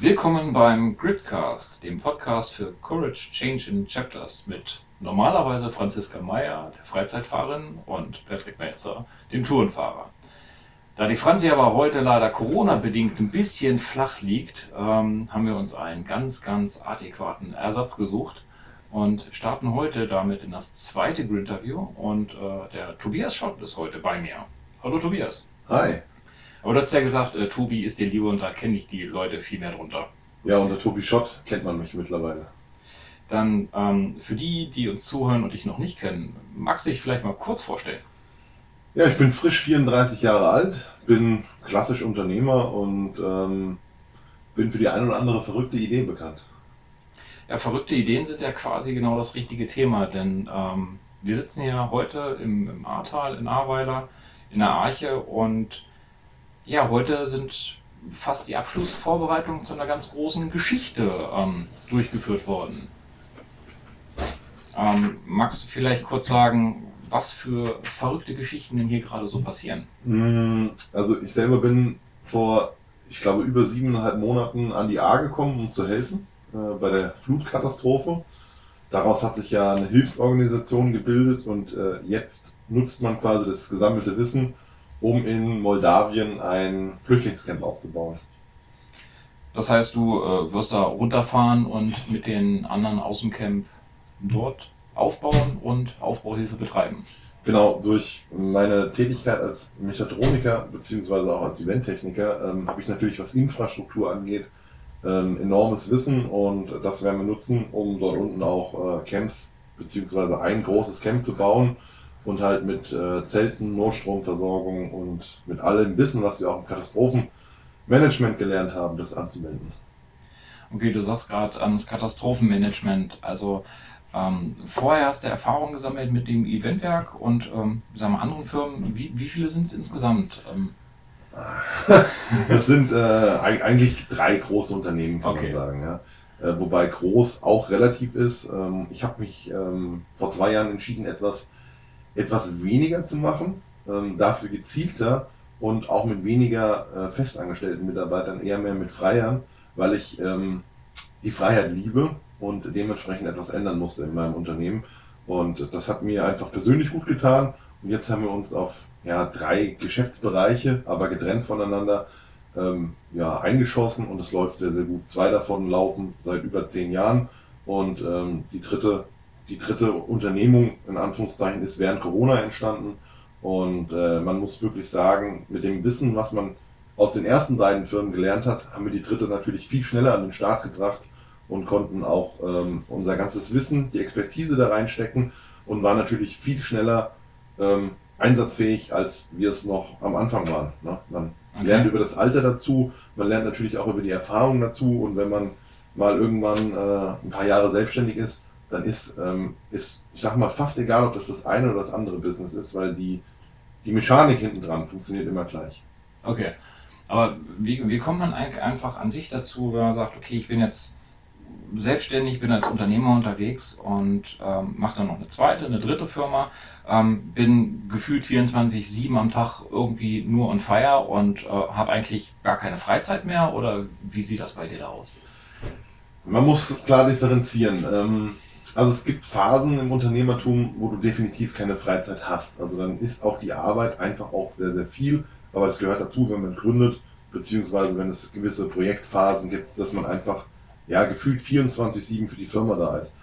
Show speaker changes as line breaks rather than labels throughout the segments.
Willkommen beim Gridcast, dem Podcast für Courage Change in Chapters mit normalerweise Franziska Meyer, der Freizeitfahrerin, und Patrick Melzer, dem Tourenfahrer. Da die Franzi aber heute leider Corona-bedingt ein bisschen flach liegt, ähm, haben wir uns einen ganz, ganz adäquaten Ersatz gesucht und starten heute damit in das zweite Grid-Interview. Und äh, der Tobias Schott ist heute bei mir. Hallo Tobias.
Hi.
Aber du hast ja gesagt, äh, Tobi ist dir lieber und da kenne ich die Leute viel mehr drunter.
Ja, unter Tobi Schott kennt man mich mittlerweile.
Dann ähm, für die, die uns zuhören und dich noch nicht kennen, magst du dich vielleicht mal kurz vorstellen?
Ja, ich bin frisch 34 Jahre alt, bin klassisch Unternehmer und ähm, bin für die ein oder andere verrückte Idee bekannt.
Ja, verrückte Ideen sind ja quasi genau das richtige Thema, denn ähm, wir sitzen ja heute im, im Ahrtal in Ahrweiler in der Arche und ja, heute sind fast die Abschlussvorbereitungen zu einer ganz großen Geschichte ähm, durchgeführt worden. Ähm, magst du vielleicht kurz sagen, was für verrückte Geschichten denn hier gerade so passieren?
Mm, also ich selber bin vor, ich glaube, über siebeneinhalb Monaten an die A gekommen, um zu helfen äh, bei der Flutkatastrophe. Daraus hat sich ja eine Hilfsorganisation gebildet und äh, jetzt nutzt man quasi das gesammelte Wissen, um in Moldawien ein Flüchtlingscamp aufzubauen.
Das heißt, du äh, wirst da runterfahren und mit den anderen aus dem Camp dort aufbauen und Aufbauhilfe betreiben.
Genau, durch meine Tätigkeit als Mechatroniker bzw. auch als Eventtechniker ähm, habe ich natürlich, was Infrastruktur angeht, ähm, enormes Wissen und das werden wir nutzen, um dort unten auch äh, Camps bzw. ein großes Camp zu bauen und halt mit äh, Zelten, Notstromversorgung und mit allem Wissen, was wir auch im Katastrophenmanagement gelernt haben, das anzuwenden.
Okay, du sagst gerade ans Katastrophenmanagement. Also ähm, vorher hast du Erfahrung gesammelt mit dem Eventwerk und ähm, sagen wir, anderen Firmen. Wie, wie viele sind es insgesamt? Ähm,
das sind äh, eigentlich drei große Unternehmen, kann okay. man sagen. Ja. Äh, wobei groß auch relativ ist. Ähm, ich habe mich ähm, vor zwei Jahren entschieden, etwas etwas weniger zu machen, ähm, dafür gezielter und auch mit weniger äh, festangestellten Mitarbeitern, eher mehr mit Freiern, weil ich ähm, die Freiheit liebe und dementsprechend etwas ändern musste in meinem Unternehmen. Und das hat mir einfach persönlich gut getan. Und jetzt haben wir uns auf ja, drei Geschäftsbereiche, aber getrennt voneinander, ähm, ja, eingeschossen und es läuft sehr, sehr gut. Zwei davon laufen seit über zehn Jahren und ähm, die dritte die dritte Unternehmung in Anführungszeichen ist während Corona entstanden. Und äh, man muss wirklich sagen, mit dem Wissen, was man aus den ersten beiden Firmen gelernt hat, haben wir die dritte natürlich viel schneller an den Start gebracht und konnten auch ähm, unser ganzes Wissen, die Expertise da reinstecken und waren natürlich viel schneller ähm, einsatzfähig, als wir es noch am Anfang waren. Ne? Man okay. lernt über das Alter dazu, man lernt natürlich auch über die Erfahrung dazu und wenn man mal irgendwann äh, ein paar Jahre selbstständig ist, dann ist, ähm, ist, ich sag mal, fast egal, ob das das eine oder das andere Business ist, weil die, die Mechanik hinten dran funktioniert immer gleich.
Okay. Aber wie, wie kommt man einfach an sich dazu, wenn man sagt, okay, ich bin jetzt selbstständig, bin als Unternehmer unterwegs und ähm, mache dann noch eine zweite, eine dritte Firma, ähm, bin gefühlt 24-7 am Tag irgendwie nur on fire und äh, habe eigentlich gar keine Freizeit mehr oder wie sieht das bei dir da aus?
Man muss klar differenzieren. Ähm, also es gibt Phasen im Unternehmertum, wo du definitiv keine Freizeit hast. Also dann ist auch die Arbeit einfach auch sehr, sehr viel. Aber es gehört dazu, wenn man gründet, beziehungsweise wenn es gewisse Projektphasen gibt, dass man einfach ja gefühlt 24-7 für die Firma da ist.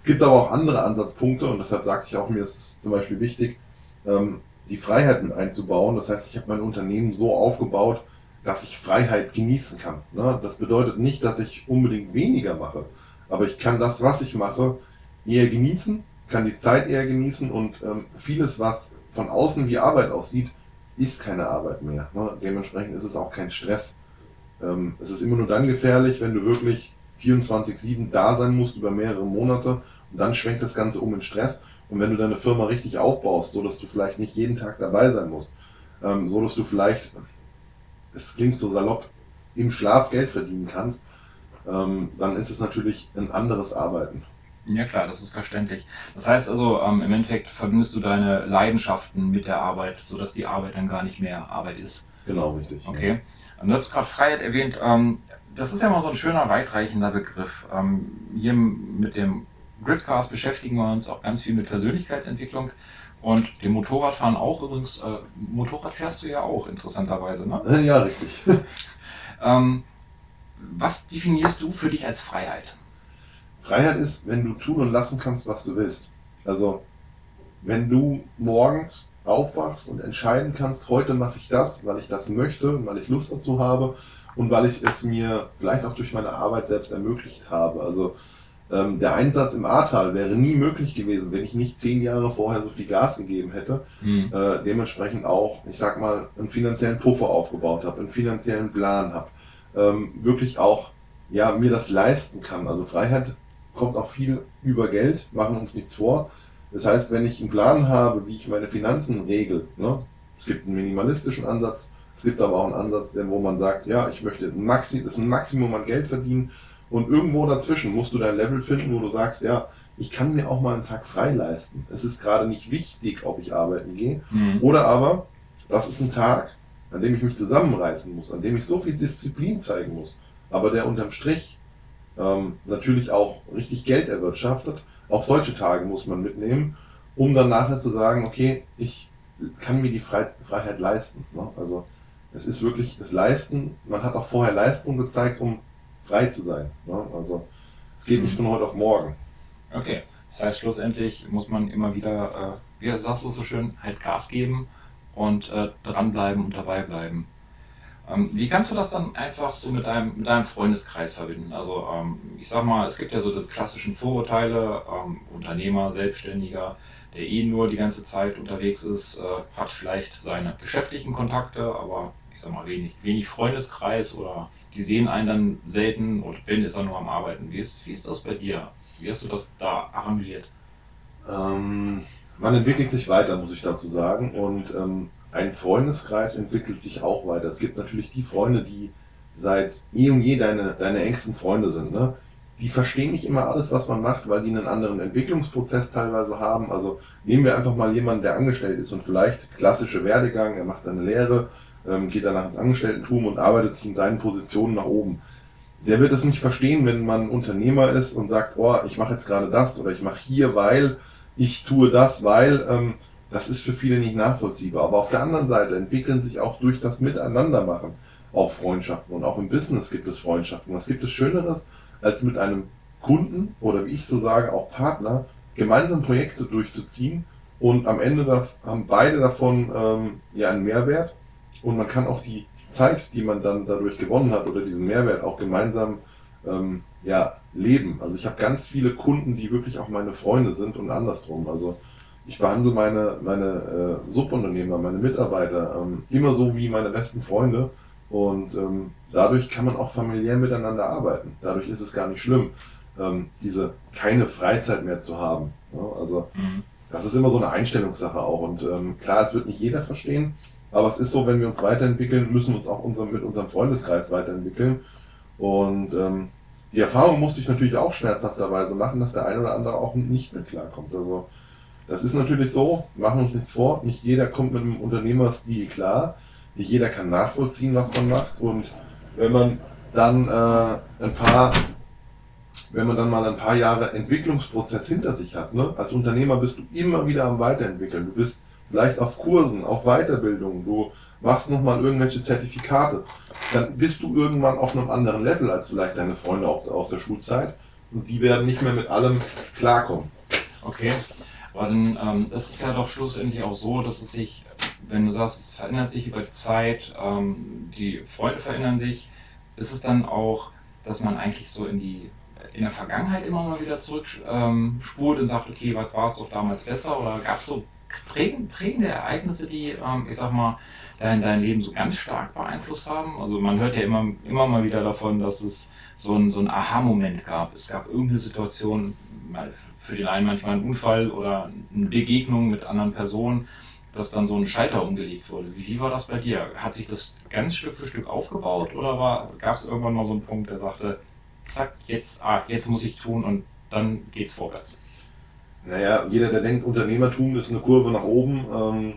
Es gibt aber auch andere Ansatzpunkte und deshalb sagte ich auch, mir ist es zum Beispiel wichtig, ähm, die Freiheit mit einzubauen. Das heißt, ich habe mein Unternehmen so aufgebaut, dass ich Freiheit genießen kann. Ne? Das bedeutet nicht, dass ich unbedingt weniger mache, aber ich kann das, was ich mache, eher genießen, kann die Zeit eher genießen und ähm, vieles, was von außen wie Arbeit aussieht, ist keine Arbeit mehr. Ne? Dementsprechend ist es auch kein Stress. Ähm, es ist immer nur dann gefährlich, wenn du wirklich 24-7 da sein musst über mehrere Monate und dann schwenkt das Ganze um in Stress. Und wenn du deine Firma richtig aufbaust, so dass du vielleicht nicht jeden Tag dabei sein musst, ähm, so dass du vielleicht, es klingt so salopp, im Schlaf Geld verdienen kannst, ähm, dann ist es natürlich ein anderes Arbeiten.
Ja klar, das ist verständlich. Das heißt also, ähm, im Endeffekt verbindest du deine Leidenschaften mit der Arbeit, sodass die Arbeit dann gar nicht mehr Arbeit ist.
Genau, richtig.
Okay. Und du hast gerade Freiheit erwähnt. Ähm, das ist ja mal so ein schöner, weitreichender Begriff. Ähm, hier mit dem Gridcast beschäftigen wir uns auch ganz viel mit Persönlichkeitsentwicklung und dem Motorradfahren auch übrigens. Äh, Motorrad fährst du ja auch, interessanterweise, ne?
Ja, richtig.
ähm, was definierst du für dich als Freiheit?
Freiheit ist, wenn du tun und lassen kannst, was du willst. Also, wenn du morgens aufwachst und entscheiden kannst, heute mache ich das, weil ich das möchte, weil ich Lust dazu habe und weil ich es mir vielleicht auch durch meine Arbeit selbst ermöglicht habe. Also ähm, der Einsatz im Ahrtal wäre nie möglich gewesen, wenn ich nicht zehn Jahre vorher so viel Gas gegeben hätte. Mhm. Äh, dementsprechend auch, ich sag mal, einen finanziellen Puffer aufgebaut habe, einen finanziellen Plan habe, ähm, wirklich auch ja mir das leisten kann. Also Freiheit kommt auch viel über Geld, machen uns nichts vor. Das heißt, wenn ich einen Plan habe, wie ich meine Finanzen regel, ne, es gibt einen minimalistischen Ansatz, es gibt aber auch einen Ansatz, wo man sagt, ja, ich möchte Maxi das Maximum an Geld verdienen und irgendwo dazwischen musst du dein Level finden, wo du sagst, ja, ich kann mir auch mal einen Tag frei leisten. Es ist gerade nicht wichtig, ob ich arbeiten gehe. Mhm. Oder aber, das ist ein Tag, an dem ich mich zusammenreißen muss, an dem ich so viel Disziplin zeigen muss, aber der unterm Strich ähm, natürlich auch richtig Geld erwirtschaftet. Auch solche Tage muss man mitnehmen, um dann nachher zu sagen, okay, ich kann mir die Freiheit leisten. Ne? Also es ist wirklich das Leisten. Man hat auch vorher Leistung gezeigt, um frei zu sein. Ne? Also es geht nicht von heute auf morgen.
Okay, das heißt schlussendlich muss man immer wieder, äh, wie sagst du so schön, halt Gas geben und äh, dranbleiben und dabei bleiben. Ähm, wie kannst du das dann einfach so mit deinem, mit deinem Freundeskreis verbinden? Also ähm, ich sag mal, es gibt ja so das klassischen Vorurteile, ähm, Unternehmer, Selbstständiger, der eh nur die ganze Zeit unterwegs ist, äh, hat vielleicht seine geschäftlichen Kontakte, aber ich sag mal, wenig, wenig Freundeskreis oder die sehen einen dann selten und Ben ist er nur am Arbeiten. Wie ist, wie ist das bei dir? Wie hast du das da arrangiert?
Ähm, man entwickelt sich weiter, muss ich dazu sagen. Und ähm, ein Freundeskreis entwickelt sich auch weiter. Es gibt natürlich die Freunde, die seit eh und je deine, deine engsten Freunde sind. Ne? Die verstehen nicht immer alles, was man macht, weil die einen anderen Entwicklungsprozess teilweise haben. Also nehmen wir einfach mal jemanden, der angestellt ist und vielleicht klassische Werdegang, er macht seine Lehre, ähm, geht danach ins Angestelltentum und arbeitet sich in seinen Positionen nach oben. Der wird es nicht verstehen, wenn man Unternehmer ist und sagt, oh, ich mache jetzt gerade das oder ich mache hier, weil ich tue das, weil ähm, das ist für viele nicht nachvollziehbar. Aber auf der anderen Seite entwickeln sich auch durch das Miteinandermachen auch Freundschaften und auch im Business gibt es Freundschaften. Was gibt es Schöneres, als mit einem Kunden oder wie ich so sage, auch Partner gemeinsam Projekte durchzuziehen und am Ende da, haben beide davon ähm, ja einen Mehrwert und man kann auch die Zeit, die man dann dadurch gewonnen hat oder diesen Mehrwert auch gemeinsam ähm, ja, leben. Also ich habe ganz viele Kunden, die wirklich auch meine Freunde sind und andersrum. Also ich behandle meine, meine äh, Subunternehmer, meine Mitarbeiter ähm, immer so wie meine besten Freunde und ähm, dadurch kann man auch familiär miteinander arbeiten. Dadurch ist es gar nicht schlimm, ähm, diese keine Freizeit mehr zu haben. Ja, also mhm. das ist immer so eine Einstellungssache auch und ähm, klar, es wird nicht jeder verstehen, aber es ist so, wenn wir uns weiterentwickeln, müssen wir uns auch unser, mit unserem Freundeskreis weiterentwickeln. Und ähm, die Erfahrung musste ich natürlich auch schmerzhafterweise machen, dass der eine oder andere auch nicht mit klarkommt. Also das ist natürlich so, machen uns nichts vor, nicht jeder kommt mit einem Unternehmerstil klar, nicht jeder kann nachvollziehen, was man macht. Und wenn man dann äh, ein paar, wenn man dann mal ein paar Jahre Entwicklungsprozess hinter sich hat, ne? als Unternehmer bist du immer wieder am Weiterentwickeln. Du bist vielleicht auf Kursen, auf Weiterbildung, du machst nochmal irgendwelche Zertifikate, dann bist du irgendwann auf einem anderen Level als vielleicht deine Freunde aus der Schulzeit und die werden nicht mehr mit allem klarkommen.
Okay, aber dann ähm, ist es ja doch schlussendlich auch so, dass es sich, wenn du sagst, es verändert sich über die Zeit, ähm, die Freunde verändern sich, ist es dann auch, dass man eigentlich so in die in der Vergangenheit immer mal wieder zurückspurt ähm, und sagt, okay, was war es doch damals besser? Oder gab es so prägende Ereignisse, die, ähm, ich sag mal, dein, dein Leben so ganz stark beeinflusst haben? Also man hört ja immer, immer mal wieder davon, dass es so ein, so ein Aha-Moment gab. Es gab irgendeine Situation, für den einen manchmal ein Unfall oder eine Begegnung mit anderen Personen, dass dann so ein Schalter umgelegt wurde. Wie, war das bei dir? Hat sich das ganz Stück für Stück aufgebaut oder gab es irgendwann mal so einen Punkt, der sagte, zack, jetzt, ah, jetzt muss ich tun und dann geht's vorwärts?
Naja, jeder, der denkt, Unternehmertum ist eine Kurve nach oben, ähm,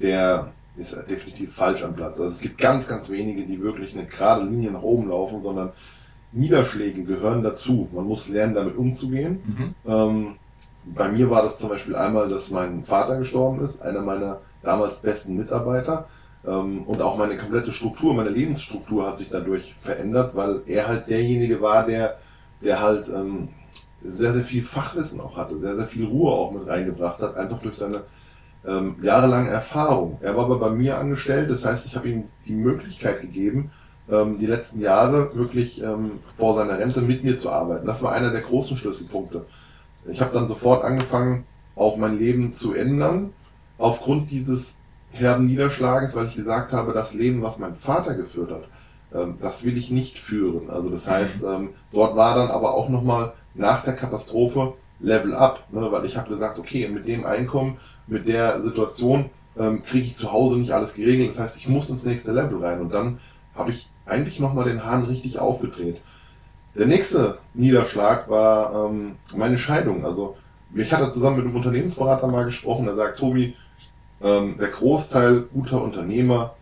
der ist definitiv falsch am Platz. Also es gibt ganz, ganz wenige, die wirklich eine gerade Linie nach oben laufen, sondern Niederschläge gehören dazu. Man muss lernen, damit umzugehen. Mhm. Ähm, bei mir war das zum Beispiel einmal, dass mein Vater gestorben ist, einer meiner damals besten Mitarbeiter. Ähm, und auch meine komplette Struktur, meine Lebensstruktur hat sich dadurch verändert, weil er halt derjenige war, der, der halt ähm, sehr, sehr viel Fachwissen auch hatte, sehr, sehr viel Ruhe auch mit reingebracht hat, einfach durch seine ähm, jahrelange Erfahrung. Er war aber bei mir angestellt, das heißt, ich habe ihm die Möglichkeit gegeben, ähm, die letzten Jahre wirklich ähm, vor seiner Rente mit mir zu arbeiten. Das war einer der großen Schlüsselpunkte. Ich habe dann sofort angefangen, auch mein Leben zu ändern, aufgrund dieses herben Niederschlages, weil ich gesagt habe, das Leben, was mein Vater geführt hat, ähm, das will ich nicht führen. Also das heißt, mhm. ähm, dort war dann aber auch nochmal nach der Katastrophe Level up, ne, weil ich habe gesagt, okay, mit dem Einkommen, mit der Situation ähm, kriege ich zu Hause nicht alles geregelt. Das heißt, ich muss ins nächste Level rein und dann habe ich eigentlich nochmal den Hahn richtig aufgedreht. Der nächste Niederschlag war ähm, meine Scheidung. Also ich hatte zusammen mit einem Unternehmensberater mal gesprochen, der sagt, Tobi, ähm, der Großteil guter Unternehmer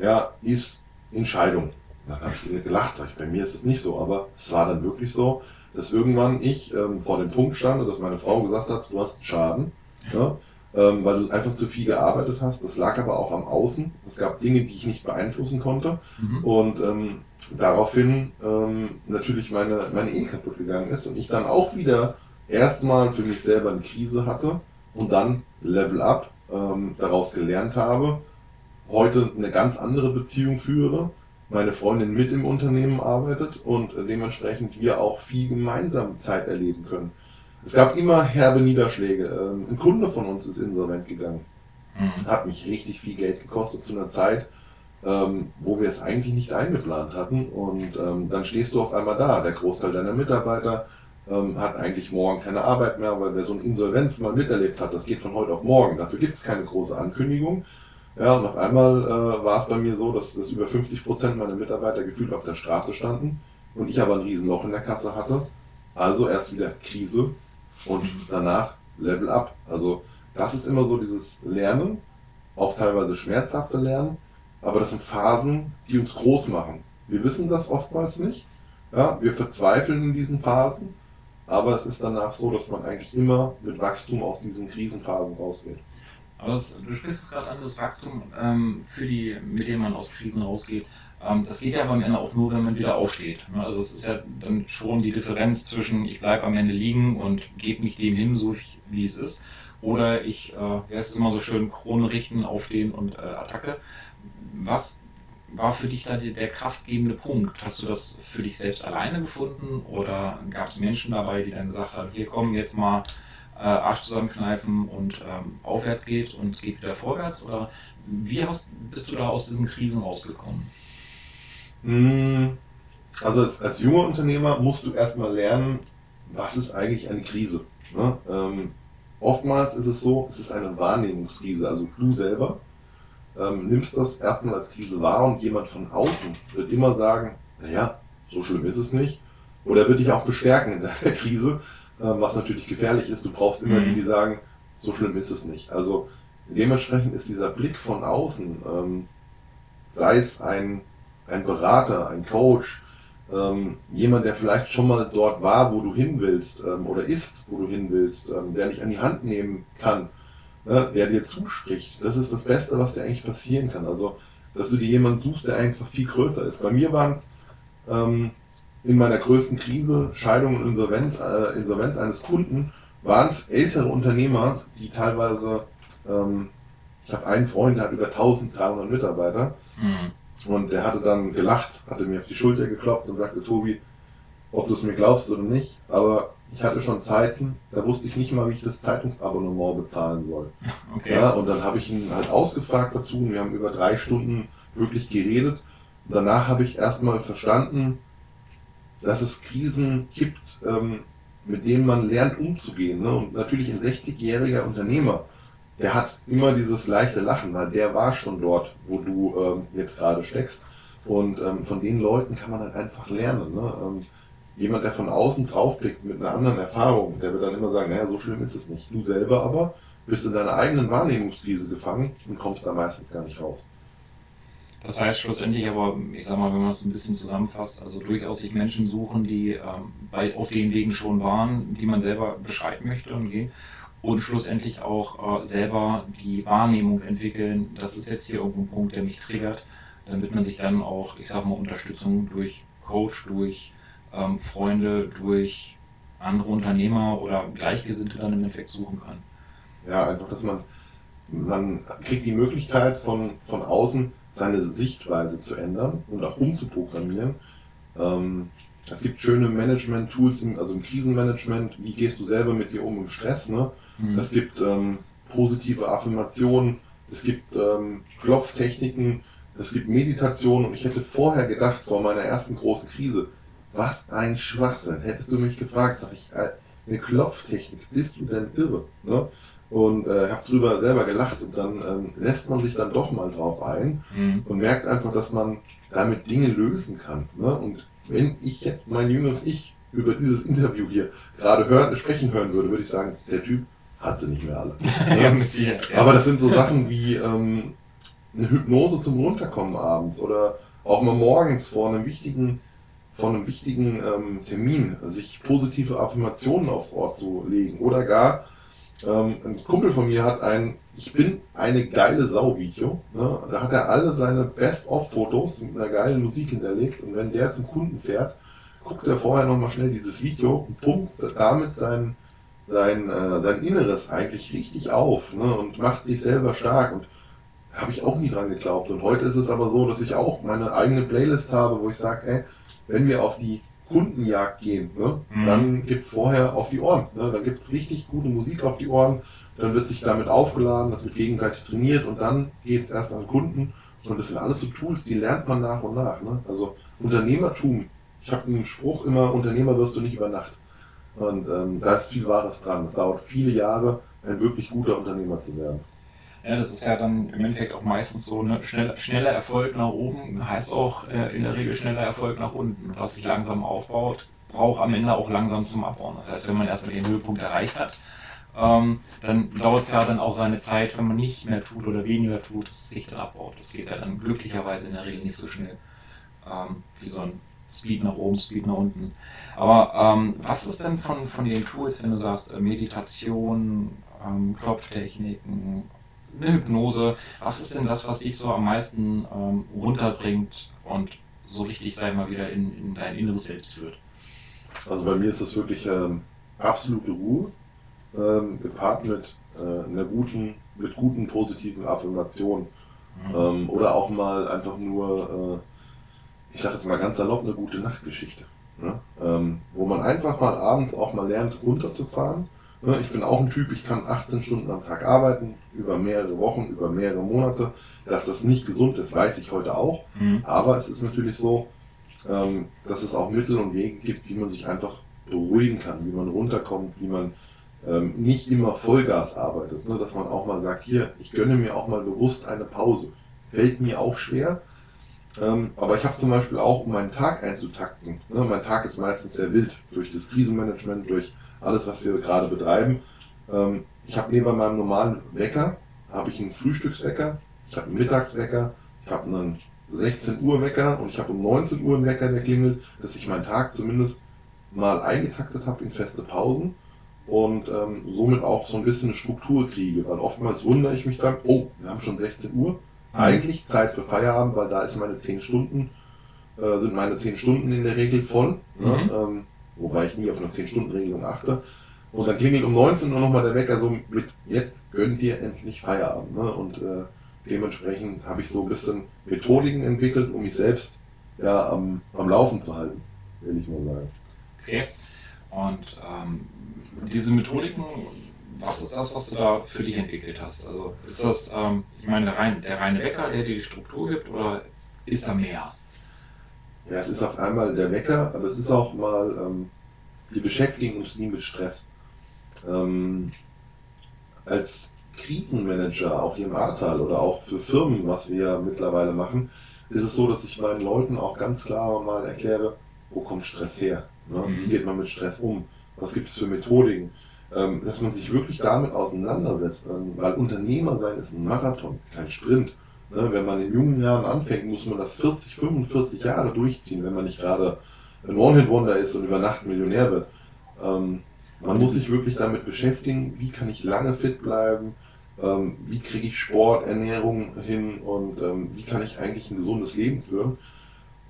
ja, ist in Scheidung. Dann habe ich gelacht, sag ich, bei mir ist es nicht so, aber es war dann wirklich so, dass irgendwann ich ähm, vor dem Punkt stand und dass meine Frau gesagt hat, du hast einen Schaden, ja, ähm, weil du einfach zu viel gearbeitet hast. Das lag aber auch am Außen. Es gab Dinge, die ich nicht beeinflussen konnte mhm. und ähm, daraufhin ähm, natürlich meine, meine Ehe kaputt gegangen ist und ich dann auch wieder erstmal für mich selber eine Krise hatte und dann Level Up ähm, daraus gelernt habe, heute eine ganz andere Beziehung führe, meine Freundin mit im Unternehmen arbeitet und äh, dementsprechend wir auch viel gemeinsam Zeit erleben können. Es gab immer herbe Niederschläge. Ähm, ein Kunde von uns ist insolvent gegangen. Mhm. Hat mich richtig viel Geld gekostet zu einer Zeit, ähm, wo wir es eigentlich nicht eingeplant hatten. Und ähm, dann stehst du auf einmal da. Der Großteil deiner Mitarbeiter ähm, hat eigentlich morgen keine Arbeit mehr, weil wer so eine Insolvenz mal miterlebt hat, das geht von heute auf morgen. Dafür gibt es keine große Ankündigung. Ja, und auf einmal äh, war es bei mir so, dass, dass über 50 Prozent meiner Mitarbeiter gefühlt auf der Straße standen und ich aber ein Riesenloch in der Kasse hatte. Also erst wieder Krise und danach Level Up. Also das ist immer so dieses Lernen, auch teilweise schmerzhafte Lernen, aber das sind Phasen, die uns groß machen. Wir wissen das oftmals nicht. Ja, wir verzweifeln in diesen Phasen aber es ist danach so, dass man eigentlich immer mit Wachstum aus diesen Krisenphasen rausgeht.
Aber das, du sprichst gerade an, das Wachstum, ähm, für die, mit dem man aus Krisen rausgeht. Ähm, das geht ja am Ende auch nur, wenn man wieder aufsteht. Ne? Also es ist ja dann schon die Differenz zwischen, ich bleibe am Ende liegen und gebe mich dem hin, so wie es ist, oder ich, äh, es immer so schön, Krone richten, aufstehen und äh, Attacke. Was war für dich da der, kraftgebende Punkt? Hast du das für dich selbst alleine gefunden oder gab es Menschen dabei, die dann gesagt haben, hier komm jetzt mal äh, Arsch zusammenkneifen und ähm, aufwärts geht und geht wieder vorwärts? Oder wie hast, bist du da aus diesen Krisen rausgekommen?
Hm, also als, als junger Unternehmer musst du erstmal lernen, was ist eigentlich eine Krise. Ne? Ähm, oftmals ist es so, es ist eine Wahrnehmungskrise. Also du selber ähm, nimmst das erstmal als Krise wahr und jemand von außen wird immer sagen, naja, so schlimm ist es nicht. Oder wird dich auch bestärken in der Krise, ähm, was natürlich gefährlich ist. Du brauchst immer mhm. die, die sagen, so schlimm ist es nicht. Also dementsprechend ist dieser Blick von außen, ähm, sei es ein, ein Berater, ein Coach, ähm, jemand, der vielleicht schon mal dort war, wo du hin willst, ähm, oder ist, wo du hin willst, ähm, der dich an die Hand nehmen kann, ne, der dir zuspricht. Das ist das Beste, was dir eigentlich passieren kann. Also, dass du dir jemanden suchst, der einfach viel größer ist. Bei mir waren es ähm, in meiner größten Krise, Scheidung und Insolvenz, äh, Insolvenz eines Kunden, waren es ältere Unternehmer, die teilweise, ähm, ich habe einen Freund, der hat über 1300 Mitarbeiter mhm. Und der hatte dann gelacht, hatte mir auf die Schulter geklopft und sagte, Tobi, ob du es mir glaubst oder nicht, aber ich hatte schon Zeiten, da wusste ich nicht mal, wie ich das Zeitungsabonnement bezahlen soll. Okay. Ja, und dann habe ich ihn halt ausgefragt dazu und wir haben über drei Stunden wirklich geredet. Und danach habe ich erstmal verstanden, dass es Krisen gibt, ähm, mit denen man lernt umzugehen. Ne? Und natürlich ein 60-jähriger Unternehmer, der hat immer dieses leichte Lachen, weil der war schon dort, wo du ähm, jetzt gerade steckst. Und ähm, von den Leuten kann man halt einfach lernen. Ne? Ähm, jemand, der von außen draufblickt mit einer anderen Erfahrung, der wird dann immer sagen, naja, so schlimm ist es nicht. Du selber aber bist in deiner eigenen Wahrnehmungskrise gefangen und kommst da meistens gar nicht raus.
Das heißt schlussendlich aber, ich sag mal, wenn man es ein bisschen zusammenfasst, also durchaus sich Menschen suchen, die ähm, bei, auf den Wegen schon waren, die man selber Bescheid möchte und gehen und schlussendlich auch äh, selber die Wahrnehmung entwickeln, das ist jetzt hier irgendein Punkt, der mich triggert, damit man sich dann auch, ich sag mal, Unterstützung durch Coach, durch ähm, Freunde, durch andere Unternehmer oder Gleichgesinnte dann im Endeffekt suchen kann.
Ja, einfach, dass man, man kriegt die Möglichkeit von, von außen, seine Sichtweise zu ändern und auch umzuprogrammieren. Ähm, es gibt schöne Management-Tools, also im Krisenmanagement. Wie gehst du selber mit dir um im Stress? Ne? Mhm. Es gibt ähm, positive Affirmationen, es gibt ähm, Klopftechniken, es gibt Meditation. Und ich hätte vorher gedacht, vor meiner ersten großen Krise, was ein Schwachsinn. Hättest du mich gefragt, sag ich, äh, eine Klopftechnik, bist du denn irre? Ne? und äh, habe drüber selber gelacht und dann ähm, lässt man sich dann doch mal drauf ein mhm. und merkt einfach, dass man damit Dinge lösen kann. Ne? Und wenn ich jetzt mein jüngeres Ich über dieses Interview hier gerade hören, sprechen hören würde, würde ich sagen, der Typ hat sie nicht mehr alle. ja, mit Sicherheit, ja. Aber das sind so Sachen wie ähm, eine Hypnose zum Runterkommen abends oder auch mal morgens vor einem wichtigen vor einem wichtigen ähm, Termin sich positive Affirmationen aufs Ohr zu legen oder gar ähm, ein Kumpel von mir hat ein Ich bin eine geile Sau-Video. Ne? Da hat er alle seine Best-of-Fotos mit einer geilen Musik hinterlegt und wenn der zum Kunden fährt, guckt er vorher nochmal schnell dieses Video und pumpt damit sein, sein, äh, sein Inneres eigentlich richtig auf ne? und macht sich selber stark und habe ich auch nie dran geglaubt. Und heute ist es aber so, dass ich auch meine eigene Playlist habe, wo ich sage, ey, wenn wir auf die Kundenjagd gehen, ne? Mhm. dann gibt's vorher auf die Ohren. Ne? Dann gibt's richtig gute Musik auf die Ohren, dann wird sich damit aufgeladen, das wird gegenseitig trainiert und dann geht's erst an Kunden. Und das sind alles so Tools, die lernt man nach und nach. Ne? Also Unternehmertum, ich habe einen Spruch immer, Unternehmer wirst du nicht über Nacht. Und ähm, da ist viel Wahres dran. Es dauert viele Jahre, ein wirklich guter Unternehmer zu werden.
Ja, das ist ja dann im Endeffekt auch meistens so, ne, schnell, schneller Erfolg nach oben heißt auch äh, in der Regel schneller Erfolg nach unten. Was sich langsam aufbaut, braucht am Ende auch langsam zum Abbauen. Das heißt, wenn man erstmal den Höhepunkt erreicht hat, ähm, dann dauert es ja dann auch seine Zeit, wenn man nicht mehr tut oder weniger tut, dass es sich dann abbaut. Das geht ja dann glücklicherweise in der Regel nicht so schnell ähm, wie so ein Speed nach oben, Speed nach unten. Aber ähm, was ist denn von, von den Tools, wenn du sagst, äh, Meditation, ähm, Klopftechniken, eine Hypnose. Was ist denn das, was dich so am meisten ähm, runterbringt und so richtig, sei mal, wieder in, in dein inneres Selbst führt?
Also bei mir ist das wirklich ähm, absolute Ruhe, ähm, gepaart mit äh, einer guten, mit guten positiven Affirmationen. Mhm. Ähm, oder auch mal einfach nur, äh, ich sage jetzt mal ganz salopp, eine gute Nachtgeschichte. Ne? Ähm, wo man einfach mal abends auch mal lernt, runterzufahren Ne, ich bin auch ein Typ, ich kann 18 Stunden am Tag arbeiten, über mehrere Wochen, über mehrere Monate. Dass das nicht gesund ist, weiß ich heute auch. Mhm. Aber es ist natürlich so, ähm, dass es auch Mittel und Wege gibt, wie man sich einfach beruhigen kann, wie man runterkommt, wie man ähm, nicht immer Vollgas arbeitet. Ne? Dass man auch mal sagt, hier, ich gönne mir auch mal bewusst eine Pause. Fällt mir auch schwer. Ähm, aber ich habe zum Beispiel auch, um meinen Tag einzutakten, ne? mein Tag ist meistens sehr wild durch das Krisenmanagement, durch alles, was wir gerade betreiben. Ähm, ich habe neben meinem normalen Wecker, habe ich einen Frühstückswecker, ich habe einen Mittagswecker, ich habe einen 16 Uhr Wecker und ich habe um 19 Uhr einen Wecker, der klingelt, dass ich meinen Tag zumindest mal eingetaktet habe in feste Pausen und ähm, somit auch so ein bisschen eine Struktur kriege. Weil oftmals wundere ich mich dann, oh, wir haben schon 16 Uhr. Eigentlich Zeit für Feierabend, weil da ist meine 10 Stunden, äh, sind meine 10 Stunden in der Regel voll. Ne? Mhm. Ne? Ähm, wobei ich nie auf eine 10-Stunden-Regelung achte. Und dann klingelt um 19 Uhr nochmal der Wecker so mit, jetzt gönnt ihr endlich Feierabend. Ne? Und äh, dementsprechend habe ich so ein bisschen Methodiken entwickelt, um mich selbst ja, am, am Laufen zu halten, will ich mal sagen.
Okay. Und ähm, diese Methodiken, was ist das, was du da für dich entwickelt hast? Also ist das, ähm, ich meine, der reine, der reine Wecker, der dir die Struktur gibt, oder ist da mehr?
Ja, es ist auf einmal der Wecker, aber es ist auch mal, ähm, wir beschäftigen uns nie mit Stress. Ähm, als Krisenmanager, auch hier im Ahrtal oder auch für Firmen, was wir mittlerweile machen, ist es so, dass ich meinen Leuten auch ganz klar mal erkläre, wo kommt Stress her? Ne? Mhm. Wie geht man mit Stress um? Was gibt es für Methodiken? Ähm, dass man sich wirklich damit auseinandersetzt, ähm, weil Unternehmer sein ist ein Marathon, kein Sprint. Ne? Wenn man in jungen Jahren anfängt, muss man das 40, 45 Jahre durchziehen, wenn man nicht gerade ein One-Hit-Wonder ist und über Nacht Millionär wird. Ähm, man muss sich wirklich damit beschäftigen, wie kann ich lange fit bleiben, wie kriege ich Sport, Ernährung hin und wie kann ich eigentlich ein gesundes Leben führen.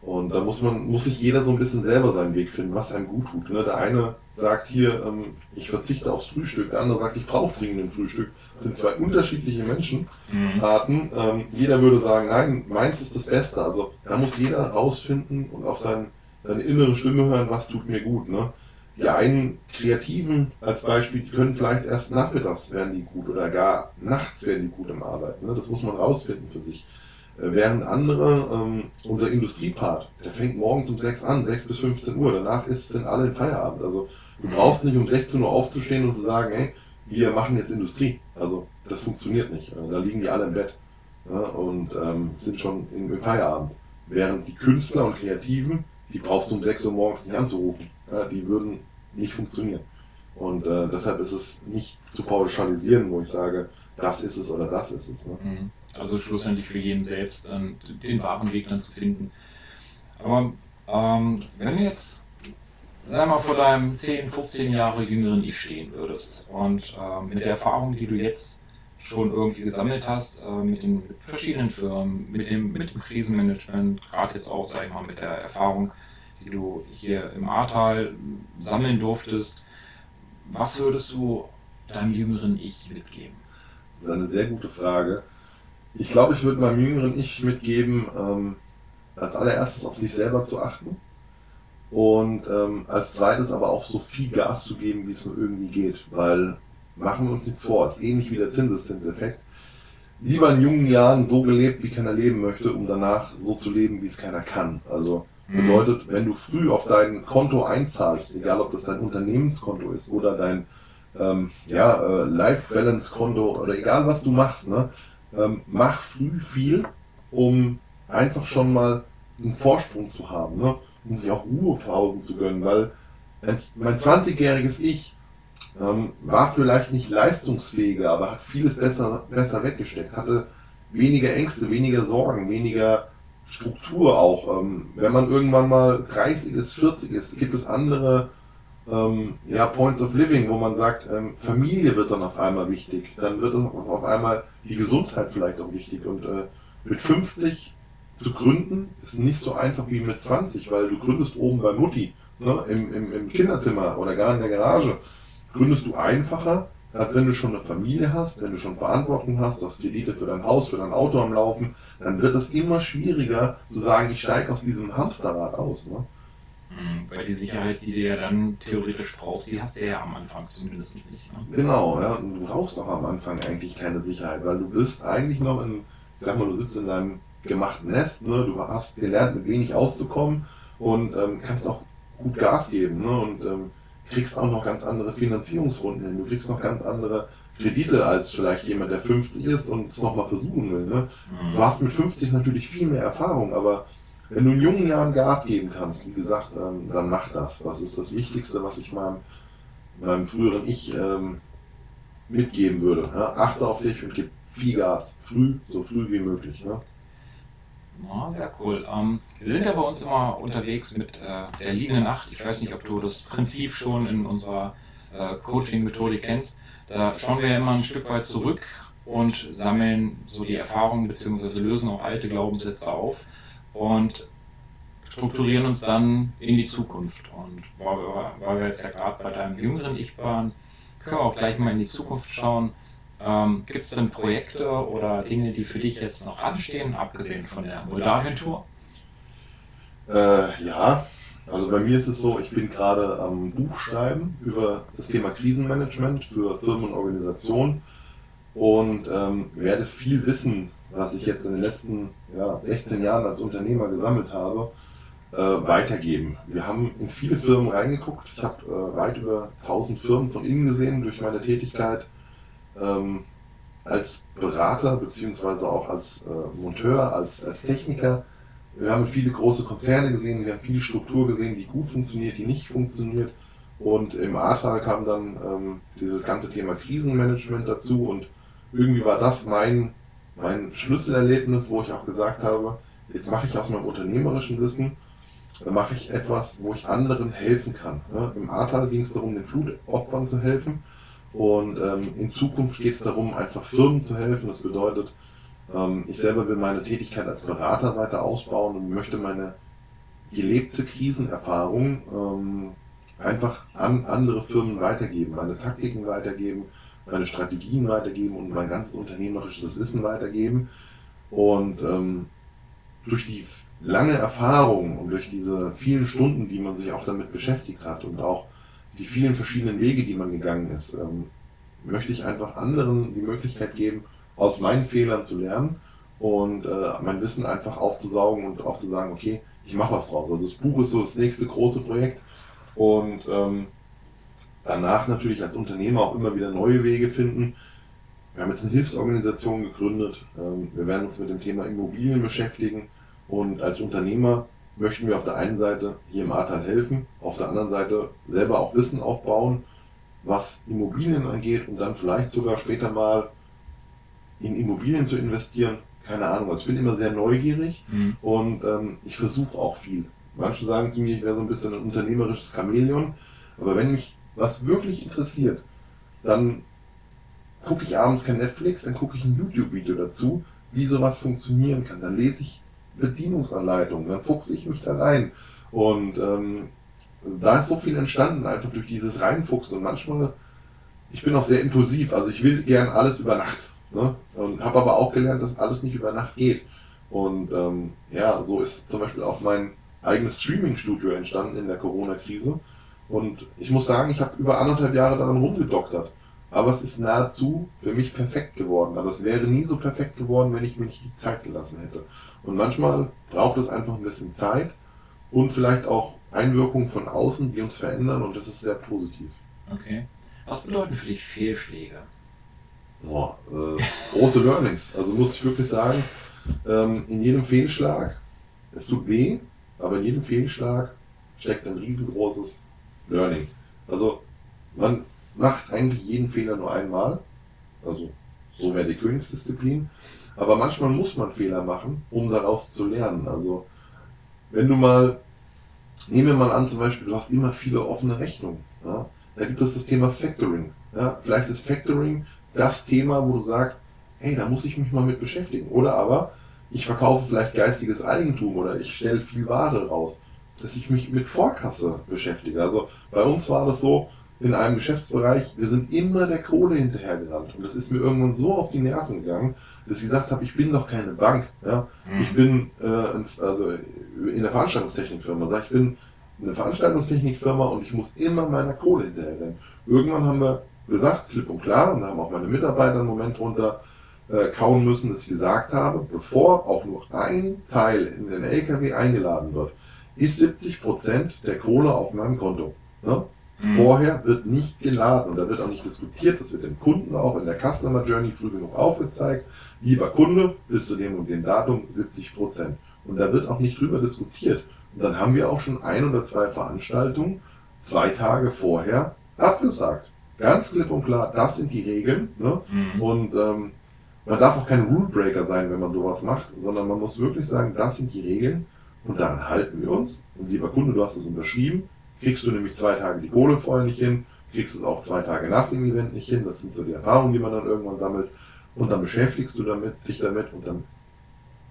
Und da muss man, muss sich jeder so ein bisschen selber seinen Weg finden, was einem gut tut. Ne? Der eine sagt hier, ähm, ich verzichte aufs Frühstück, der andere sagt, ich brauche dringend ein Frühstück. Das sind zwei unterschiedliche Menschenarten. Mhm. Ähm, jeder würde sagen, nein, meins ist das Beste. Also da muss jeder rausfinden und auf sein, seine innere Stimme hören, was tut mir gut. Ne? Die einen Kreativen als Beispiel, die können vielleicht erst nachmittags werden die gut oder gar nachts werden die gut im Arbeiten. Ne? Das muss man rausfinden für sich. Äh, während andere, ähm, unser Industriepart, der fängt morgens um 6 an, 6 bis 15 Uhr, danach ist, sind alle in Feierabend. Also du brauchst nicht um 16 Uhr aufzustehen und zu sagen, hey, wir machen jetzt Industrie. Also das funktioniert nicht. Äh, da liegen die alle im Bett ja, und ähm, sind schon im, Feierabend. Während die Künstler und Kreativen, die brauchst du um 6 Uhr morgens nicht anzurufen. Ja, die würden nicht funktionieren. Und äh, deshalb ist es nicht zu pauschalisieren, wo ich sage, das ist es oder das ist es. Ne?
Mhm. Also schlussendlich für jeden selbst dann den wahren Weg dann zu finden. Aber ähm, wenn du jetzt, sag mal, vor deinem 10, 15 Jahre jüngeren Ich stehen würdest und äh, mit der Erfahrung, die du jetzt schon irgendwie gesammelt hast, äh, mit den verschiedenen Firmen, mit dem, mit dem Krisenmanagement, gerade jetzt auch, sag ich mal, mit der Erfahrung, die du hier im Ahrtal sammeln durftest, was würdest du deinem jüngeren Ich mitgeben?
Das ist eine sehr gute Frage. Ich glaube, ich würde meinem jüngeren Ich mitgeben, ähm, als allererstes auf sich selber zu achten und ähm, als zweites aber auch so viel Gas zu geben, wie es nur irgendwie geht, weil machen wir uns nichts vor, ist ähnlich wie der Zinseszinseffekt. Lieber in jungen Jahren so gelebt, wie keiner leben möchte, um danach so zu leben, wie es keiner kann. Also mhm. bedeutet, wenn du früh auf dein Konto einzahlst, egal ob das dein Unternehmenskonto ist oder dein ähm, ja, äh, Life Balance Konto oder egal was du machst, ne, ähm, mach früh viel, um einfach schon mal einen Vorsprung zu haben, ne? um sich auch Ruhepausen zu gönnen, weil mein 20-jähriges Ich ähm, war vielleicht nicht leistungsfähiger, aber hat vieles besser, besser weggesteckt, hatte weniger Ängste, weniger Sorgen, weniger Struktur auch. Ähm, wenn man irgendwann mal 30 ist, 40 ist, gibt es andere ähm, ja, Points of Living, wo man sagt, ähm, Familie wird dann auf einmal wichtig. Dann wird es auf einmal die Gesundheit vielleicht auch wichtig. Und äh, mit 50 zu gründen ist nicht so einfach wie mit 20, weil du gründest oben bei Mutti, ne, im, im, im Kinderzimmer oder gar in der Garage. Gründest du einfacher, als wenn du schon eine Familie hast, wenn du schon Verantwortung hast, du hast Kredite für dein Haus, für dein Auto am Laufen, dann wird es immer schwieriger zu sagen, ich steige aus diesem Hamsterrad aus. Ne?
Mhm, weil die Sicherheit, die du ja dann theoretisch brauchst, die hast du ja am Anfang zumindest nicht. Ne?
Genau, ja. Und du brauchst auch am Anfang eigentlich keine Sicherheit, weil du bist eigentlich noch in, ich sag mal, du sitzt in deinem gemachten Nest, ne? du hast gelernt, mit wenig auszukommen und ähm, kannst auch gut Gas geben ne? und ähm, kriegst auch noch ganz andere Finanzierungsrunden hin. Du kriegst noch ganz andere Kredite als vielleicht jemand, der 50 ist und es nochmal versuchen will. Ne? Mhm. Du hast mit 50 natürlich viel mehr Erfahrung, aber wenn du in jungen Jahren Gas geben kannst, wie gesagt, ähm, dann mach das. Das ist das Wichtigste, was ich meinem, meinem früheren Ich ähm, mitgeben würde. Ja? Achte auf dich und gib viel Gas. Früh, so früh wie möglich. Ne?
Ja, sehr cool. Ähm, wir sind ja bei uns immer unterwegs mit äh, der liegenden Acht. Ich weiß nicht, ob du das Prinzip schon in unserer äh, Coaching-Methodik kennst. Da schauen wir ja immer ein Stück weit zurück und sammeln so die Erfahrungen bzw. lösen auch alte Glaubenssätze auf und strukturieren uns dann in die Zukunft. Und weil wir, jetzt ja gerade bei deinem jüngeren Ich waren, können wir auch gleich mal in die Zukunft schauen. Ähm, Gibt es denn Projekte oder Dinge, die für dich jetzt noch anstehen, abgesehen von der Moldawien-Tour?
Äh, ja, also bei mir ist es so, ich bin gerade am Buch schreiben über das Thema Krisenmanagement für Firmen und Organisationen und ähm, werde viel Wissen was ich jetzt in den letzten ja, 16 Jahren als Unternehmer gesammelt habe, äh, weitergeben. Wir haben in viele Firmen reingeguckt. Ich habe äh, weit über 1000 Firmen von innen gesehen durch meine Tätigkeit ähm, als Berater beziehungsweise auch als äh, Monteur, als, als Techniker. Wir haben viele große Konzerne gesehen, wir haben viel Struktur gesehen, die gut funktioniert, die nicht funktioniert. Und im Ahrtal kam dann ähm, dieses ganze Thema Krisenmanagement dazu und irgendwie war das mein, mein Schlüsselerlebnis, wo ich auch gesagt habe, jetzt mache ich aus meinem unternehmerischen Wissen, mache ich etwas, wo ich anderen helfen kann. Ja, Im Ahrtal ging es darum, den Flutopfern zu helfen und ähm, in Zukunft geht es darum, einfach Firmen zu helfen. Das bedeutet, ähm, ich selber will meine Tätigkeit als Berater weiter ausbauen und möchte meine gelebte Krisenerfahrung ähm, einfach an andere Firmen weitergeben, meine Taktiken weitergeben, meine Strategien weitergeben und mein ganzes unternehmerisches Wissen weitergeben. Und ähm, durch die lange Erfahrung und durch diese vielen Stunden, die man sich auch damit beschäftigt hat und auch die vielen verschiedenen Wege, die man gegangen ist, ähm, möchte ich einfach anderen die Möglichkeit geben, aus meinen Fehlern zu lernen und äh, mein Wissen einfach aufzusaugen und auch zu sagen, okay, ich mache was draus. Also das Buch ist so das nächste große Projekt und ähm, danach natürlich als Unternehmer auch immer wieder neue Wege finden. Wir haben jetzt eine Hilfsorganisation gegründet. Ähm, wir werden uns mit dem Thema Immobilien beschäftigen und als Unternehmer möchten wir auf der einen Seite hier im Ahrtal helfen, auf der anderen Seite selber auch Wissen aufbauen, was Immobilien angeht und dann vielleicht sogar später mal in Immobilien zu investieren. Keine Ahnung, also ich bin immer sehr neugierig mhm. und ähm, ich versuche auch viel. Manche sagen zu mir, ich wäre so ein bisschen ein unternehmerisches Chamäleon, aber wenn mich was wirklich interessiert, dann gucke ich abends kein Netflix, dann gucke ich ein YouTube-Video dazu, wie sowas funktionieren kann. Dann lese ich Bedienungsanleitungen, dann fuchse ich mich da rein. Und ähm, da ist so viel entstanden, einfach durch dieses Reinfuchsen. Und manchmal, ich bin auch sehr impulsiv, also ich will gern alles über Nacht. Ne? Und habe aber auch gelernt, dass alles nicht über Nacht geht. Und ähm, ja, so ist zum Beispiel auch mein eigenes Streaming-Studio entstanden in der Corona-Krise. Und ich muss sagen, ich habe über anderthalb Jahre daran rumgedoktert. Aber es ist nahezu für mich perfekt geworden. Aber es wäre nie so perfekt geworden, wenn ich mir nicht die Zeit gelassen hätte. Und manchmal braucht es einfach ein bisschen Zeit und vielleicht auch Einwirkungen von außen, die uns verändern und das ist sehr positiv.
Okay. Was bedeuten für dich Fehlschläge?
Boah, äh, große Learnings. Also muss ich wirklich sagen, ähm, in jedem Fehlschlag, es tut weh, aber in jedem Fehlschlag steckt ein riesengroßes Learning. Also man macht eigentlich jeden Fehler nur einmal. Also so wäre die Königsdisziplin. Aber manchmal muss man Fehler machen, um daraus zu lernen. Also, wenn du mal, nehmen wir mal an, zum Beispiel, du hast immer viele offene Rechnungen. Ja? Da gibt es das Thema Factoring. Ja? Vielleicht ist Factoring das Thema, wo du sagst, hey, da muss ich mich mal mit beschäftigen. Oder aber, ich verkaufe vielleicht geistiges Eigentum oder ich stelle viel Ware raus, dass ich mich mit Vorkasse beschäftige. Also bei uns war das so, in einem Geschäftsbereich, wir sind immer der Kohle hinterhergerannt. Und das ist mir irgendwann so auf die Nerven gegangen, dass ich gesagt habe, ich bin doch keine Bank. Ja? Mhm. Ich bin äh, also in der Veranstaltungstechnikfirma. Sag, ich bin eine Veranstaltungstechnikfirma und ich muss immer meiner Kohle hinterherrennen. Irgendwann haben wir gesagt, klipp und klar, und da haben auch meine Mitarbeiter einen Moment drunter äh, kauen müssen, dass ich gesagt habe, bevor auch nur ein Teil in den LKW eingeladen wird, ist 70 Prozent der Kohle auf meinem Konto. Ne? Mhm. Vorher wird nicht geladen und da wird auch nicht diskutiert, das wird dem Kunden auch in der Customer Journey früh genug aufgezeigt. Lieber Kunde, bis zu dem und dem Datum 70 Prozent. Und da wird auch nicht drüber diskutiert. Und dann haben wir auch schon ein oder zwei Veranstaltungen zwei Tage vorher abgesagt. Ganz klipp und klar, das sind die Regeln. Ne? Mhm. Und ähm, man darf auch kein Rulebreaker sein, wenn man sowas macht, sondern man muss wirklich sagen, das sind die Regeln und daran halten wir uns. Und lieber Kunde, du hast es unterschrieben, Kriegst du nämlich zwei Tage die Kohle vorher nicht hin, kriegst es auch zwei Tage nach dem Event nicht hin. Das sind so die Erfahrungen, die man dann irgendwann sammelt. Und dann beschäftigst du damit, dich damit und dann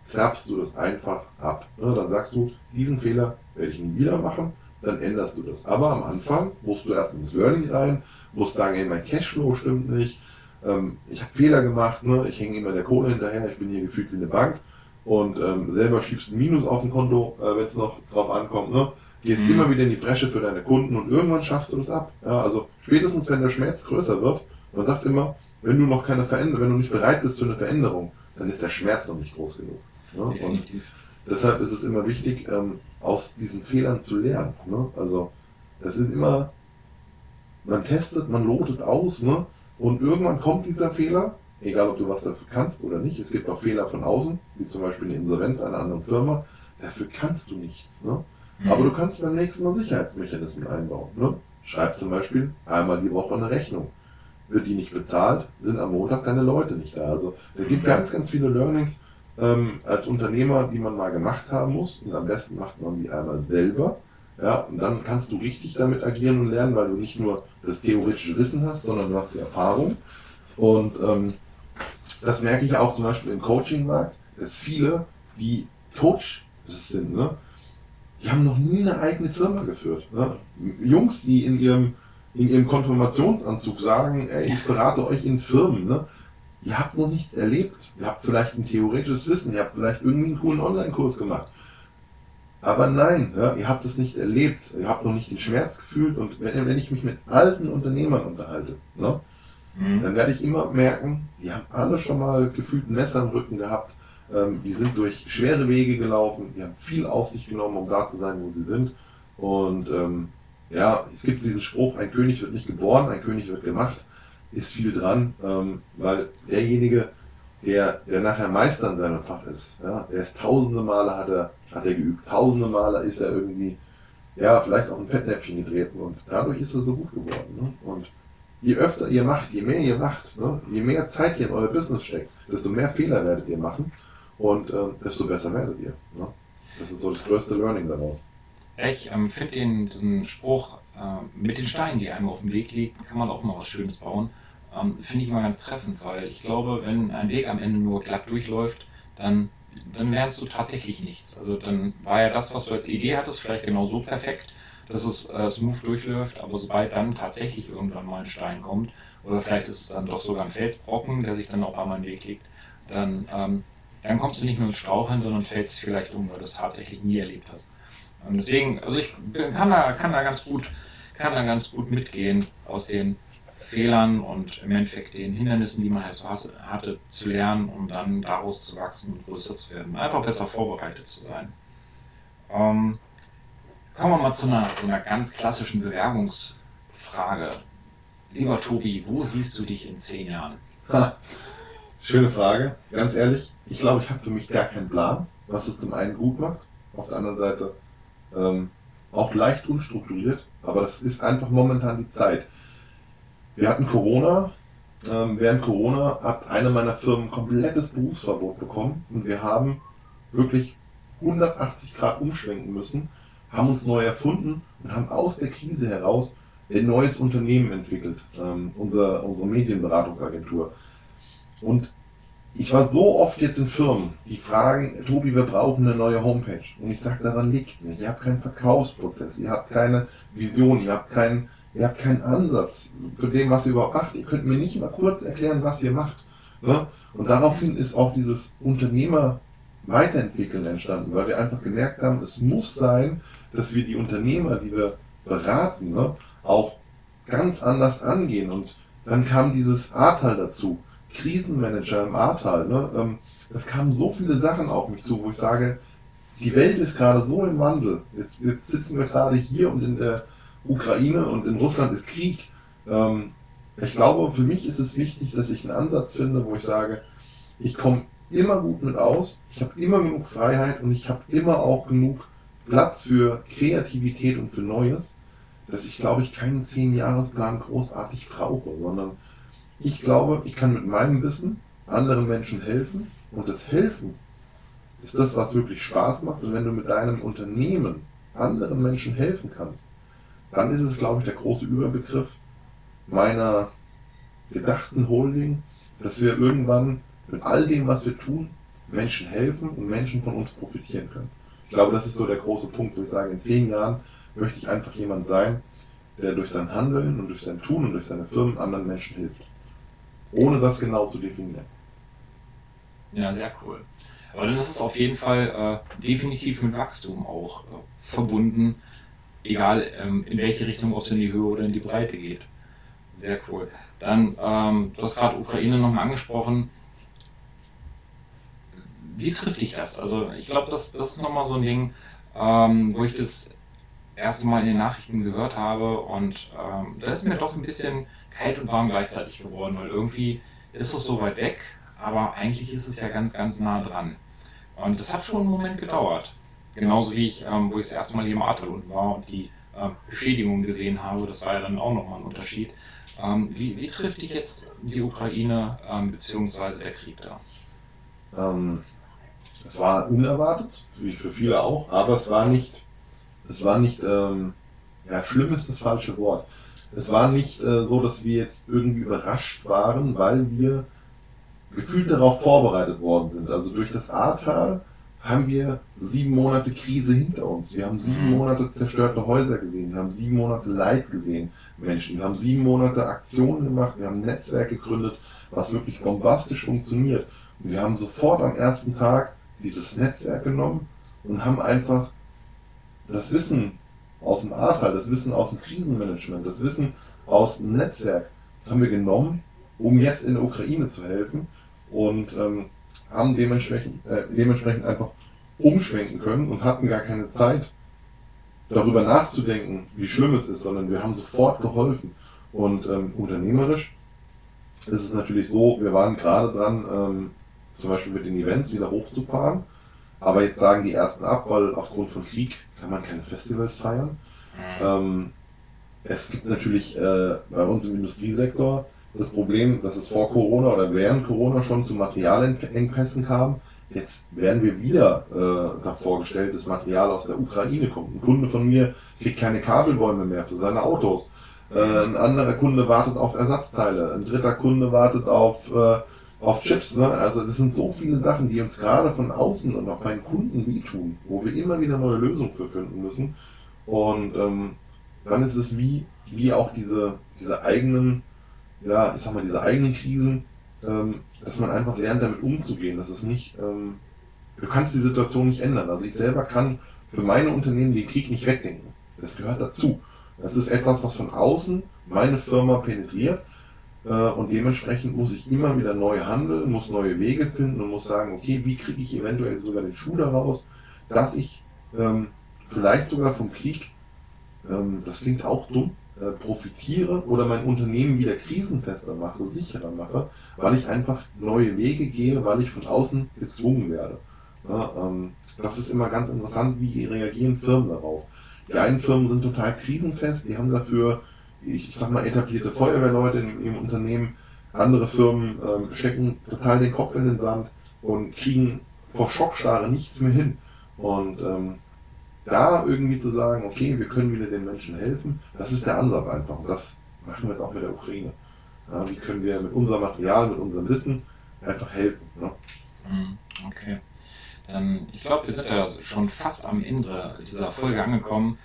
klappst du das einfach ab. Ne, dann sagst du, diesen Fehler werde ich nie wieder machen, dann änderst du das. Aber am Anfang musst du erst ins Learning rein, musst sagen, hey, mein Cashflow stimmt nicht, ähm, ich habe Fehler gemacht, ne? ich hänge immer der Kohle hinterher, ich bin hier gefühlt wie eine Bank und ähm, selber schiebst ein Minus auf dem Konto, äh, wenn es noch drauf ankommt. Ne? gehst mhm. immer wieder in die Bresche für deine Kunden und irgendwann schaffst du das ab. Ja, also spätestens wenn der Schmerz größer wird, man sagt immer, wenn du noch keine Veränderung, wenn du nicht bereit bist zu einer Veränderung, dann ist der Schmerz noch nicht groß genug. Ja, und deshalb ist es immer wichtig, ähm, aus diesen Fehlern zu lernen. Ne? Also das sind immer, man testet, man lotet aus, ne? Und irgendwann kommt dieser Fehler, egal ob du was dafür kannst oder nicht. Es gibt auch Fehler von außen, wie zum Beispiel eine Insolvenz einer anderen Firma. Dafür kannst du nichts. Ne? Mhm. Aber du kannst beim nächsten Mal Sicherheitsmechanismen einbauen. Ne? schreibt zum Beispiel einmal die Woche eine Rechnung. Wird die nicht bezahlt, sind am Montag deine Leute nicht da. Also es gibt ganz, ganz viele Learnings ähm, als Unternehmer, die man mal gemacht haben muss. Und am besten macht man die einmal selber. Ja, und dann kannst du richtig damit agieren und lernen, weil du nicht nur das theoretische Wissen hast, sondern du hast die Erfahrung. Und ähm, das merke ich auch zum Beispiel im Coaching-Markt, dass viele, die Coach sind, ne, die haben noch nie eine eigene Firma geführt. Ne? Jungs, die in ihrem, in ihrem Konfirmationsanzug sagen, ey, ich berate euch in Firmen, ne? ihr habt noch nichts erlebt. Ihr habt vielleicht ein theoretisches Wissen, ihr habt vielleicht irgendwie einen coolen Online-Kurs gemacht. Aber nein, ja, ihr habt es nicht erlebt, ihr habt noch nicht den Schmerz gefühlt und wenn, wenn ich mich mit alten Unternehmern unterhalte, ne, mhm. dann werde ich immer merken, die haben alle schon mal gefühlt ein Messer im Rücken gehabt, ähm, die sind durch schwere Wege gelaufen, die haben viel auf sich genommen, um da zu sein, wo sie sind. Und ähm, ja, es gibt diesen Spruch, ein König wird nicht geboren, ein König wird gemacht, ist viel dran, ähm, weil derjenige, der, der nachher Meister in seinem Fach ist, ja, der ist tausende Male hat er, hat er geübt, tausende Male ist er irgendwie, ja, vielleicht auch ein Fettnäpfchen getreten und dadurch ist er so gut geworden. Ne? Und je öfter ihr macht, je mehr ihr macht, ne, je mehr Zeit ihr in euer Business steckt, desto mehr Fehler werdet ihr machen und äh, desto besser werdet ihr. Ne? Das ist so das größte Learning daraus.
Ich ähm, finde diesen Spruch, äh, mit den Steinen, die einem auf dem Weg liegen, kann man auch mal was Schönes bauen. Ähm, finde ich immer ganz treffend, weil ich glaube, wenn ein Weg am Ende nur glatt durchläuft, dann, dann lernst du tatsächlich nichts. Also dann war ja das, was du als Idee hattest, vielleicht genau so perfekt, dass es äh, smooth durchläuft, aber sobald dann tatsächlich irgendwann mal ein Stein kommt, oder vielleicht ist es dann doch sogar ein Felsbrocken, der sich dann auf einmal im Weg legt, dann ähm, dann kommst du nicht nur ins Straucheln, sondern fällst vielleicht um, weil du es tatsächlich nie erlebt hast. Und deswegen, also ich kann da, kann da ganz gut, kann da ganz gut mitgehen aus den Fehlern und im Endeffekt den Hindernissen, die man halt so hatte, zu lernen, um dann daraus zu wachsen und größer zu werden. Einfach besser vorbereitet zu sein. Ähm, kommen wir mal zu einer, zu einer ganz klassischen Bewerbungsfrage. Lieber Tobi, wo siehst du dich in zehn Jahren?
Ha, schöne Frage, ganz ehrlich ich glaube, ich habe für mich gar keinen Plan, was es zum einen gut macht, auf der anderen Seite ähm, auch leicht unstrukturiert, aber das ist einfach momentan die Zeit. Wir hatten Corona, ähm, während Corona hat eine meiner Firmen komplettes Berufsverbot bekommen und wir haben wirklich 180 Grad umschwenken müssen, haben uns neu erfunden und haben aus der Krise heraus ein neues Unternehmen entwickelt, ähm, unser, unsere Medienberatungsagentur. Und ich war so oft jetzt in Firmen, die fragen, Tobi, wir brauchen eine neue Homepage. Und ich sage, daran liegt nicht. Ihr habt keinen Verkaufsprozess, ihr habt keine Vision, ihr habt keinen, ihr habt keinen Ansatz für dem, was ihr überhaupt macht. Ihr könnt mir nicht mal kurz erklären, was ihr macht. Ne? Und daraufhin ist auch dieses Unternehmer Weiterentwickeln entstanden, weil wir einfach gemerkt haben, es muss sein, dass wir die Unternehmer, die wir beraten, ne, auch ganz anders angehen. Und dann kam dieses Ahrtal dazu Krisenmanager im Ahrtal. Ne? Ähm, es kamen so viele Sachen auf mich zu, wo ich sage, die Welt ist gerade so im Wandel. Jetzt, jetzt sitzen wir gerade hier und in der Ukraine und in Russland ist Krieg. Ähm, ich glaube, für mich ist es wichtig, dass ich einen Ansatz finde, wo ich sage, ich komme immer gut mit aus, ich habe immer genug Freiheit und ich habe immer auch genug Platz für Kreativität und für Neues, dass ich, glaube ich, keinen Zehn-Jahres-Plan großartig brauche, sondern ich glaube, ich kann mit meinem Wissen anderen Menschen helfen und das Helfen ist das, was wirklich Spaß macht. Und wenn du mit deinem Unternehmen anderen Menschen helfen kannst, dann ist es, glaube ich, der große Überbegriff meiner gedachten Holding, dass wir irgendwann mit all dem, was wir tun, Menschen helfen und Menschen von uns profitieren können. Ich glaube, das ist so der große Punkt, wo ich sage, in zehn Jahren möchte ich einfach jemand sein, der durch sein Handeln und durch sein Tun und durch seine Firmen anderen Menschen hilft ohne das genau zu definieren.
Ja, sehr cool. Aber dann ist es auf jeden Fall äh, definitiv mit Wachstum auch äh, verbunden, egal ähm, in welche Richtung, ob es in die Höhe oder in die Breite geht. Sehr cool. Dann, ähm, du hast gerade Ukraine nochmal angesprochen. Wie trifft dich das? Also ich glaube, das, das ist nochmal so ein Ding, ähm, wo ich das erste Mal in den Nachrichten gehört habe und ähm, da ist mir doch ein bisschen kalt und warm gleichzeitig geworden, weil irgendwie ist es so weit weg, aber eigentlich ist es ja ganz, ganz nah dran. Und das hat schon einen Moment gedauert. Genauso wie ich, ähm, wo ich das erste Mal hier im Ahrtal unten war und die äh, Beschädigungen gesehen habe. Das war ja dann auch nochmal ein Unterschied. Ähm, wie, wie, trifft dich jetzt die Ukraine ähm, bzw. der Krieg da?
Ähm, es war unerwartet, wie für viele auch, aber es war nicht, es war nicht, ähm, ja, schlimm ist das falsche Wort. Es war nicht äh, so, dass wir jetzt irgendwie überrascht waren, weil wir gefühlt darauf vorbereitet worden sind. Also durch das Ahrtal haben wir sieben Monate Krise hinter uns. Wir haben sieben mhm. Monate zerstörte Häuser gesehen. Wir haben sieben Monate Leid gesehen, Menschen. Wir haben sieben Monate Aktionen gemacht. Wir haben ein Netzwerk gegründet, was wirklich bombastisch funktioniert. Und wir haben sofort am ersten Tag dieses Netzwerk genommen und haben einfach das Wissen aus dem Ahrtal, das Wissen aus dem Krisenmanagement, das Wissen aus dem Netzwerk haben wir genommen, um jetzt in der Ukraine zu helfen und ähm, haben dementsprechend, äh, dementsprechend einfach umschwenken können und hatten gar keine Zeit, darüber nachzudenken, wie schlimm es ist, sondern wir haben sofort geholfen. Und ähm, unternehmerisch ist es natürlich so, wir waren gerade dran, ähm, zum Beispiel mit den Events wieder hochzufahren. Aber jetzt sagen die ersten ab, weil aufgrund von Krieg kann man keine Festivals feiern. Mhm. Ähm, es gibt natürlich äh, bei uns im Industriesektor das Problem, dass es vor Corona oder während Corona schon zu Materialengpässen kam. Jetzt werden wir wieder äh, davor gestellt, dass Material aus der Ukraine kommt. Ein Kunde von mir kriegt keine Kabelbäume mehr für seine Autos. Äh, ein anderer Kunde wartet auf Ersatzteile. Ein dritter Kunde wartet auf, äh, auf Chips. Ne? Also das sind so viele Sachen, die uns gerade von außen und auch bei den Kunden wehtun, wo wir immer wieder neue Lösungen für finden müssen. Und ähm, dann ist es wie, wie auch diese, diese eigenen ja, ich sag mal, diese eigenen Krisen, ähm, dass man einfach lernt, damit umzugehen. Das ist nicht, ähm, du kannst die Situation nicht ändern. Also ich selber kann für meine Unternehmen den Krieg nicht wegdenken. Das gehört dazu. Das ist etwas, was von außen meine Firma penetriert. Äh, und dementsprechend muss ich immer wieder neu handeln, muss neue Wege finden und muss sagen, okay, wie kriege ich eventuell sogar den Schuh daraus, dass ich ähm, vielleicht sogar vom Krieg, ähm, das klingt auch dumm, äh, profitiere oder mein Unternehmen wieder krisenfester mache, sicherer mache, weil ich einfach neue Wege gehe, weil ich von außen gezwungen werde. Ja, ähm, das ist immer ganz interessant, wie reagieren Firmen darauf. Die einen Firmen sind total krisenfest, die haben dafür, ich, sag mal, etablierte Feuerwehrleute im, im Unternehmen. Andere Firmen ähm, stecken total den Kopf in den Sand und kriegen vor Schockstarre nichts mehr hin. Und ähm, da irgendwie zu sagen, okay, wir können wieder den Menschen helfen, das ist der Ansatz einfach. Und das machen wir jetzt auch mit der Ukraine. Ja, wie können wir mit unserem Material, mit unserem Wissen einfach helfen. Ne?
Mhm, okay. Dann, ich glaube, wir sind ja schon fast am Ende dieser Folge angekommen.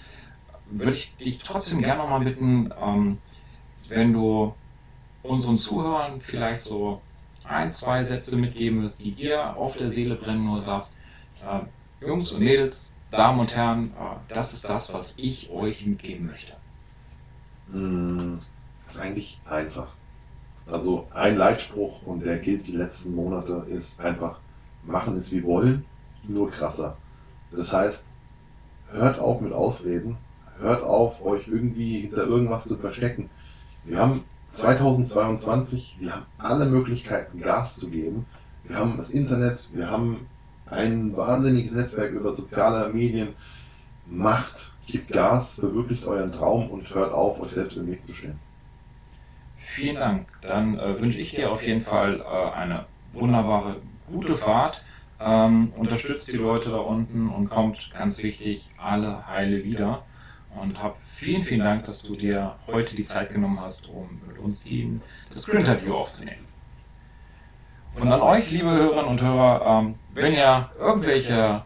Würde ich dich trotzdem gerne nochmal bitten, ähm, wenn du unseren Zuhörern vielleicht so ein, zwei Sätze mitgeben wirst, die dir auf der Seele brennen, nur sagst, äh, Jungs und Mädels, Damen und Herren, äh, das ist das, was ich euch mitgeben möchte.
Hm, das ist eigentlich einfach. Also ein Leitspruch und der gilt die letzten Monate ist einfach, machen es wie wollen, nur krasser. Das heißt, hört auf mit Ausreden, hört auf, euch irgendwie hinter irgendwas zu verstecken. Wir haben 2022, wir haben alle Möglichkeiten, Gas zu geben. Wir haben das Internet, wir haben ein wahnsinniges Netzwerk über soziale Medien. Macht, gebt Gas, verwirklicht euren Traum und hört auf, euch selbst im Weg zu stehen.
Vielen Dank. Dann äh, wünsche ich dir auf jeden Fall äh, eine wunderbare, gute Fahrt. Ähm, unterstützt die Leute da unten und kommt, ganz wichtig, alle heile wieder. Und hab vielen, vielen Dank, dass du dir heute die Zeit genommen hast, um mit uns die, das Interview aufzunehmen. Und an euch, liebe Hörerinnen und Hörer, ähm, wenn ihr irgendwelche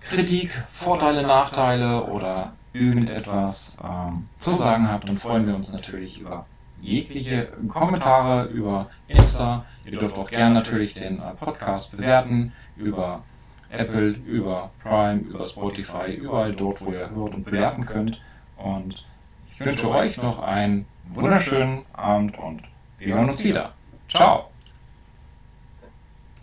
Kritik, Vorteile, Nachteile oder irgendetwas ähm, zu sagen habt, dann freuen wir uns natürlich über jegliche Kommentare über Insta. Ihr dürft auch gerne natürlich den äh, Podcast bewerten über Apple, über Prime, über Spotify, überall dort, wo ihr hört und bewerten könnt. Und ich wünsche euch noch einen wunderschönen Abend und wir hören uns wieder. Ciao!